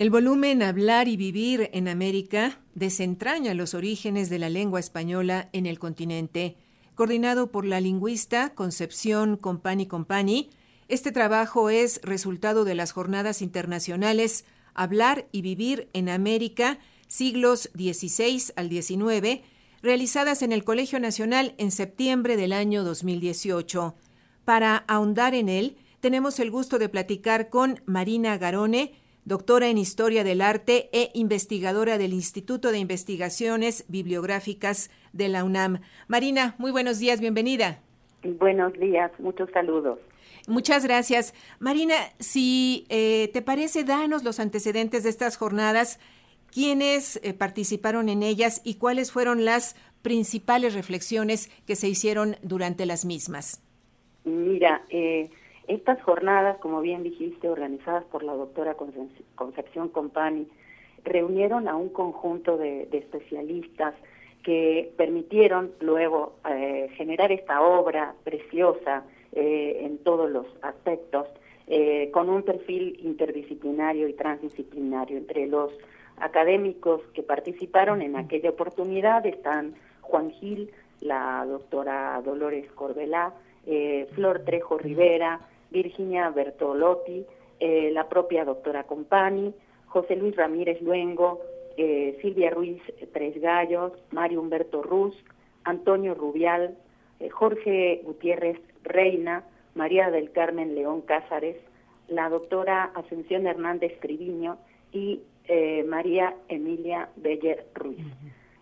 El volumen Hablar y Vivir en América desentraña los orígenes de la lengua española en el continente. Coordinado por la lingüista Concepción Compani Compani, este trabajo es resultado de las jornadas internacionales Hablar y Vivir en América, siglos XVI al XIX, realizadas en el Colegio Nacional en septiembre del año 2018. Para ahondar en él, tenemos el gusto de platicar con Marina Garone, doctora en Historia del Arte e investigadora del Instituto de Investigaciones Bibliográficas de la UNAM. Marina, muy buenos días, bienvenida. Buenos días, muchos saludos. Muchas gracias. Marina, si eh, te parece, danos los antecedentes de estas jornadas, quiénes eh, participaron en ellas y cuáles fueron las principales reflexiones que se hicieron durante las mismas. Mira, eh, estas jornadas, como bien dijiste, organizadas por la doctora Concepción Compani, reunieron a un conjunto de, especialistas que permitieron luego eh, generar esta obra preciosa eh, en todos los aspectos, eh, con un perfil interdisciplinario y transdisciplinario. Entre los académicos que participaron en aquella oportunidad están Juan Gil, la doctora Dolores Corbelá, Flor Trejo Rivera, Virginia Bertolotti, eh, la propia doctora Compani, José Luis Ramírez Luengo, eh, Silvia Ruiz Tres Gallos, Mario Humberto Ruz, Antonio Rubial, eh, Jorge Gutiérrez Reina, María del Carmen León Cázares, la doctora Ascensión Hernández Triviño y María Emilia Beller Ruiz.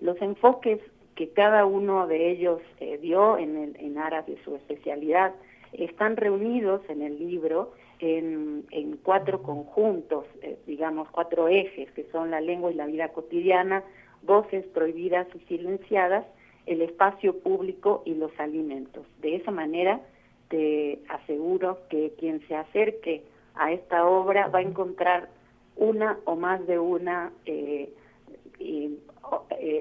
Los enfoques que cada uno de ellos dio en, el, en aras de su especialidad están reunidos en el libro en, cuatro conjuntos, eh, digamos, cuatro ejes, que son la lengua y la vida cotidiana, voces prohibidas y silenciadas, el espacio público y los alimentos. De esa manera, te aseguro que quien se acerque a esta obra va a encontrar una o más de una eh,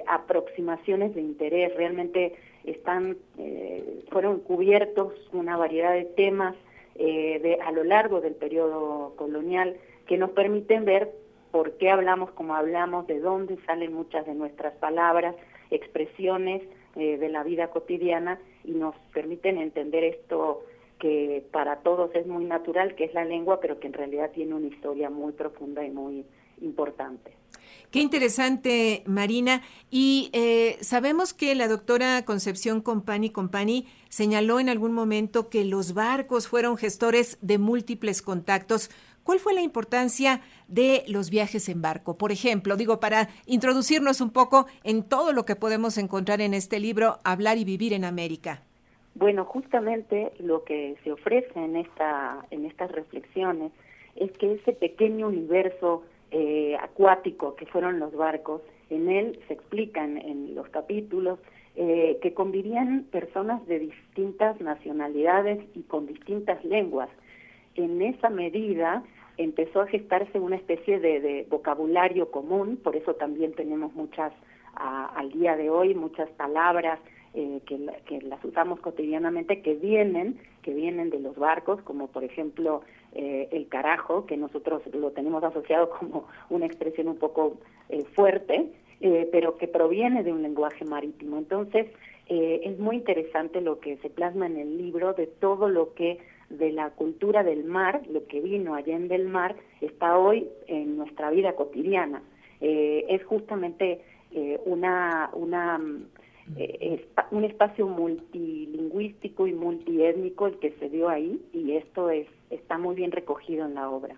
aproximaciones de interés. Realmente están eh, fueron cubiertos una variedad de temas eh, de, a lo largo del periodo colonial que nos permiten ver por qué hablamos como hablamos, de dónde salen muchas de nuestras palabras, expresiones eh, de la vida cotidiana y nos permiten entender esto que para todos es muy natural, que es la lengua, pero que en realidad tiene una historia muy profunda y muy importante. Qué interesante, Marina. Y eh, sabemos que la doctora Concepción Compani Compani señaló en algún momento que los barcos fueron gestores de múltiples contactos. ¿Cuál fue la importancia de los viajes en barco? Por ejemplo, digo, para introducirnos un poco en todo lo que podemos encontrar en este libro, Hablar y Vivir en América. Bueno, justamente lo que se ofrece en, esta, en estas reflexiones es que ese pequeño universo eh, acuático que fueron los barcos, en él se explican en los capítulos eh, que convivían personas de distintas nacionalidades y con distintas lenguas. En esa medida empezó a gestarse una especie de, vocabulario común, por eso también tenemos muchas, al día de hoy, muchas palabras eh, que, las usamos cotidianamente que vienen, que vienen de los barcos, como por ejemplo eh, el carajo, que nosotros lo tenemos asociado como una expresión un poco eh, fuerte, pero que proviene de un lenguaje marítimo. Entonces, es muy interesante lo que se plasma en el libro de todo lo que de la cultura del mar, lo que vino allá en del mar, está hoy en nuestra vida cotidiana. es justamente una, una eh, un espacio multilingüístico y multiétnico el que se dio ahí y esto es está muy bien recogido en la obra.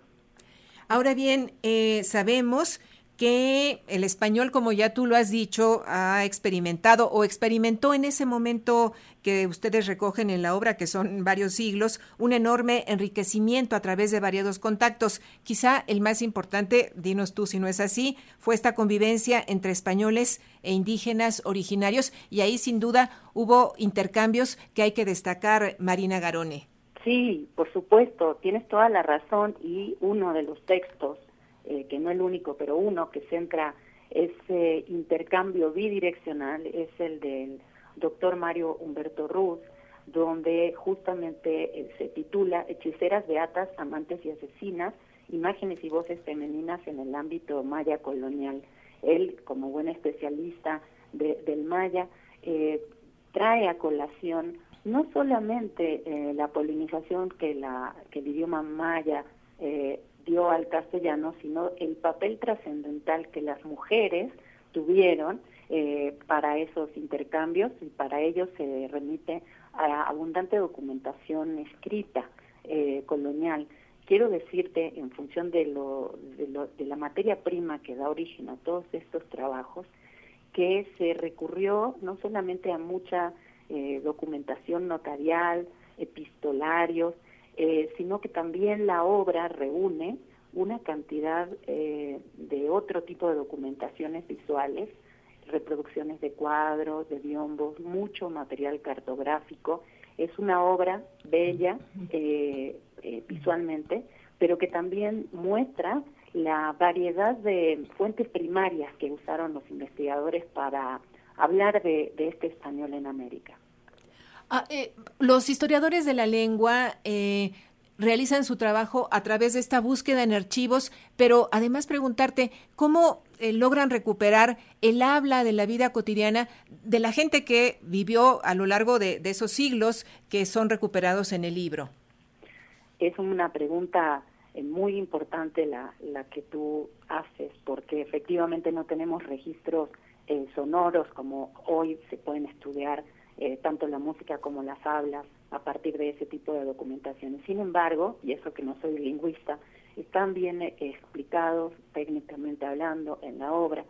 Ahora bien, eh, sabemos que el español, como ya tú lo has dicho, ha experimentado o experimentó en ese momento que ustedes recogen en la obra, que son varios siglos, un enorme enriquecimiento a través de variados contactos. Quizá el más importante, dinos tú si no es así, fue esta convivencia entre españoles e indígenas originarios y ahí sin duda hubo intercambios que hay que destacar, Marina Garone. Sí, por supuesto, tienes toda la razón y uno de los textos eh, que no el único, pero uno que centra ese intercambio bidireccional es el del doctor Mario Humberto Ruz, donde justamente eh, se titula Hechiceras beatas, amantes y asesinas, imágenes y voces femeninas en el ámbito maya colonial. Él, como buen especialista del maya, eh, trae a colación no solamente la polinización que, la, que el idioma maya eh, dio al castellano, sino el papel trascendental que las mujeres tuvieron eh, para esos intercambios y para ello se remite a abundante documentación escrita eh, colonial. Quiero decirte, en función de, lo, de, la materia prima que da origen a todos estos trabajos, que se recurrió no solamente a mucha eh, documentación notarial, epistolarios, eh, sino que también la obra reúne una cantidad eh, de otro tipo de documentaciones visuales, reproducciones de cuadros, de biombos, mucho material cartográfico. Es una obra bella eh, visualmente, pero que también muestra la variedad de fuentes primarias que usaron los investigadores para hablar de este español en América. Ah, eh, los historiadores de la lengua eh, realizan su trabajo a través de esta búsqueda en archivos, pero además preguntarte cómo eh, logran recuperar el habla de la vida cotidiana de la gente que vivió a lo largo de, esos siglos que son recuperados en el libro. Es una pregunta muy importante la, la que tú haces, porque efectivamente no tenemos registros sonoros como hoy se pueden estudiar eh, tanto la música como las hablas a partir de ese tipo de documentaciones. Sin embargo, y eso que no soy lingüista, están bien eh, explicados técnicamente hablando en la obra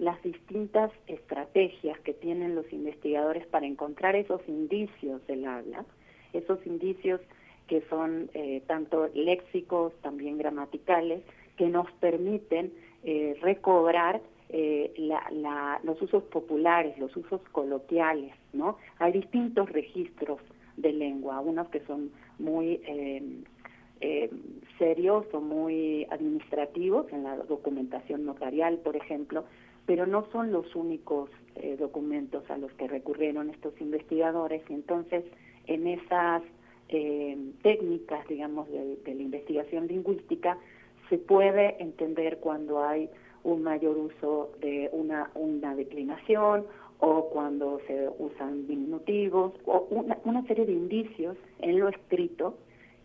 las distintas estrategias que tienen los investigadores para encontrar esos indicios del habla, esos indicios que son eh, tanto léxicos, también gramaticales, que nos permiten recobrar eh, los usos populares, los usos coloquiales, ¿no? Hay distintos registros de lengua, unos que son muy eh, eh, serios o muy administrativos, en la documentación notarial, por ejemplo, pero no son los únicos documentos a los que recurrieron estos investigadores y entonces en esas técnicas, digamos, de la investigación lingüística se puede entender cuando hay un mayor uso de una, una declinación o cuando se usan diminutivos o una, una serie de indicios en lo escrito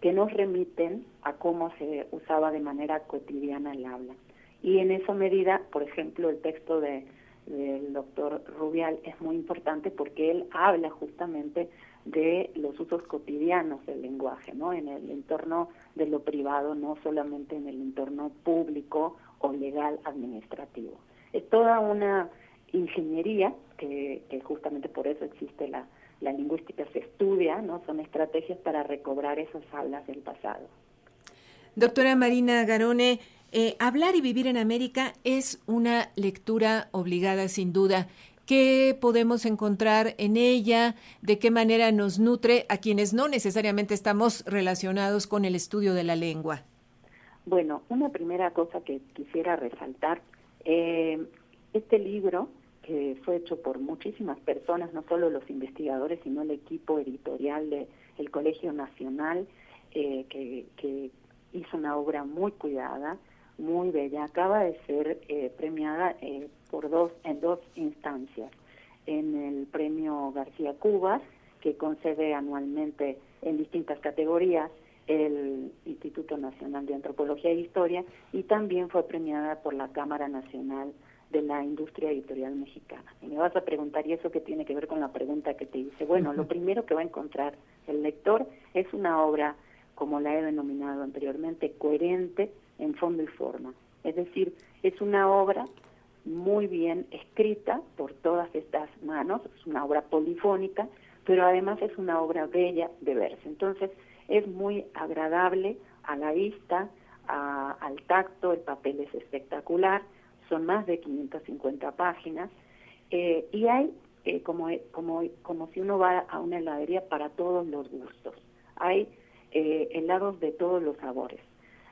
que nos remiten a cómo se usaba de manera cotidiana el habla. Y en esa medida, por ejemplo, el texto de, del doctor Rubial es muy importante porque él habla justamente de los usos cotidianos del lenguaje, ¿no? En el entorno de lo privado, no solamente en el entorno público o legal administrativo. Es toda una ingeniería que, justamente por eso existe la, la lingüística, se estudia, ¿no? Son estrategias para recobrar esas hablas del pasado. Doctora Marina Garone, eh, hablar y vivir en América es una lectura obligada sin duda. ¿Qué podemos encontrar en ella? ¿De qué manera nos nutre a quienes no necesariamente estamos relacionados con el estudio de la lengua? Bueno, una primera cosa que quisiera resaltar, eh, este libro que fue hecho por muchísimas personas, no solo los investigadores, sino el equipo editorial del Colegio Nacional, eh, que, hizo una obra muy cuidada, muy bella, acaba de ser eh, premiada por dos, en dos instancias, en el premio García Cubas, que concede anualmente en distintas categorías, el Instituto Nacional de Antropología e Historia y también fue premiada por la Cámara Nacional de la Industria Editorial Mexicana. Y me vas a preguntar, ¿y eso qué tiene que ver con la pregunta que te hice? Bueno, lo primero que va a encontrar el lector es una obra, como la he denominado anteriormente, coherente en fondo y forma. Es decir, es una obra muy bien escrita por todas estas manos, es una obra polifónica, pero además es una obra bella de verse. Entonces es muy agradable a la vista, al tacto, el papel es espectacular, son más de 550 páginas eh, y hay eh, como, como, como si uno va a una heladería para todos los gustos. Hay eh, helados de todos los sabores.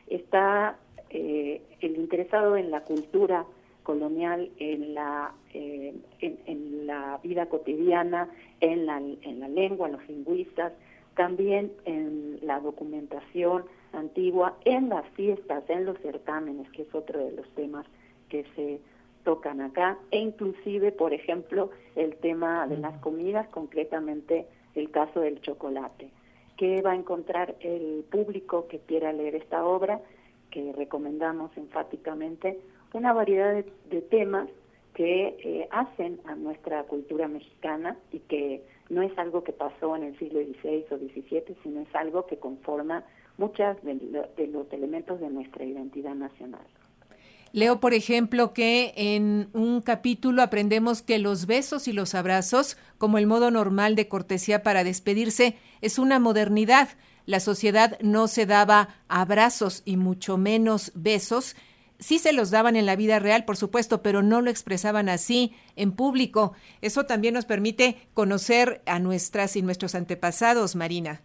Está el interesado en la cultura colonial, en la, en, en, la vida cotidiana, en la, en la lengua, los lingüistas, también en la documentación antigua, en las fiestas, en los certámenes, que es otro de los temas que se tocan acá, e inclusive, por ejemplo, el tema de las comidas, concretamente el caso del chocolate, que va a encontrar el público que quiera leer esta obra, que recomendamos enfáticamente, una variedad de, temas que eh, hacen a nuestra cultura mexicana y que no es algo que pasó en el siglo XVI o XVII, sino es algo que conforma muchos de, los elementos de nuestra identidad nacional. Leo, por ejemplo, que en un capítulo aprendemos que los besos y los abrazos, como el modo normal de cortesía para despedirse, es una modernidad. La sociedad no se daba abrazos y mucho menos besos. Sí se los daban en la vida real, por supuesto, pero no lo expresaban así en público. Eso también nos permite conocer a nuestras y nuestros antepasados, Marina.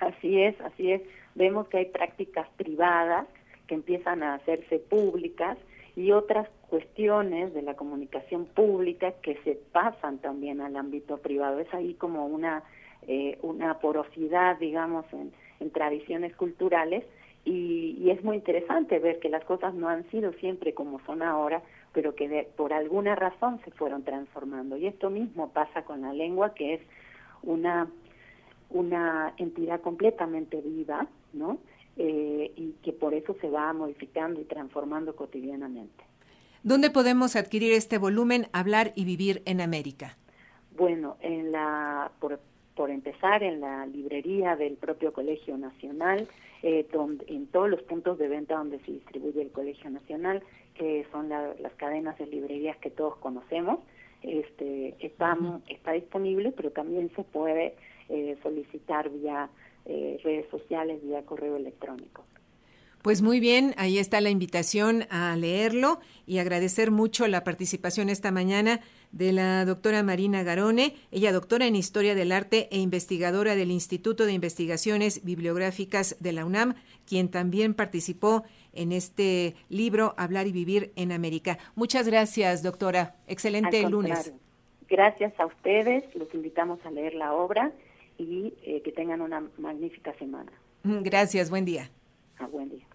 Así es, así es vemos que hay prácticas privadas que empiezan a hacerse públicas y otras cuestiones de la comunicación pública que se pasan también al ámbito privado. Es ahí como una, eh, una porosidad, digamos, en, tradiciones culturales y, es muy interesante ver que las cosas no han sido siempre como son ahora, pero que por alguna razón se fueron transformando. Y esto mismo pasa con la lengua, que es una una entidad completamente viva, ¿no? Eh, y que por eso se va modificando y transformando cotidianamente. ¿Dónde podemos adquirir este volumen Hablar y Vivir en América? Bueno, en la, por, por empezar, en la librería del propio Colegio Nacional, eh, donde, en todos los puntos de venta donde se distribuye el Colegio Nacional, que son las cadenas de librerías que todos conocemos, este, está, está disponible, pero también se puede eh, solicitar vía eh, redes sociales, vía correo electrónico. Pues muy bien, ahí está la invitación a leerlo y agradecer mucho la participación esta mañana de la doctora Marina Garone, ella doctora en Historia del Arte e investigadora del Instituto de Investigaciones Bibliográficas de la UNAM, quien también participó en este libro Hablar y Vivir en América. Muchas gracias, doctora. Excelente lunes. Gracias a ustedes, los invitamos a leer la obra y eh, que tengan una magnífica semana. Gracias, buen día. Ah, buen día.